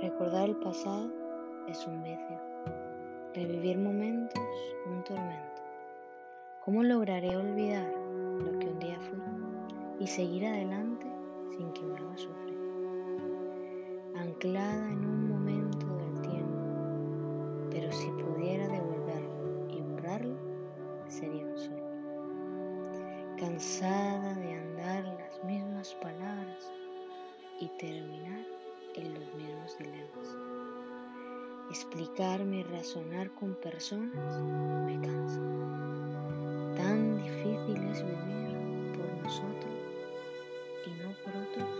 Recordar el pasado es un vicio. Revivir momentos, un tormento. ¿Cómo lograré olvidar lo que un día fui y seguir adelante sin que me haga sufrir? Anclada en un momento del tiempo, pero si pudiera devolverlo y borrarlo, sería un sueño. Cansada de andar las mismas palabras y terminar en los mismos dilemas. Explicarme y razonar con personas me cansa. Tan difícil es vivir por nosotros y no por otros.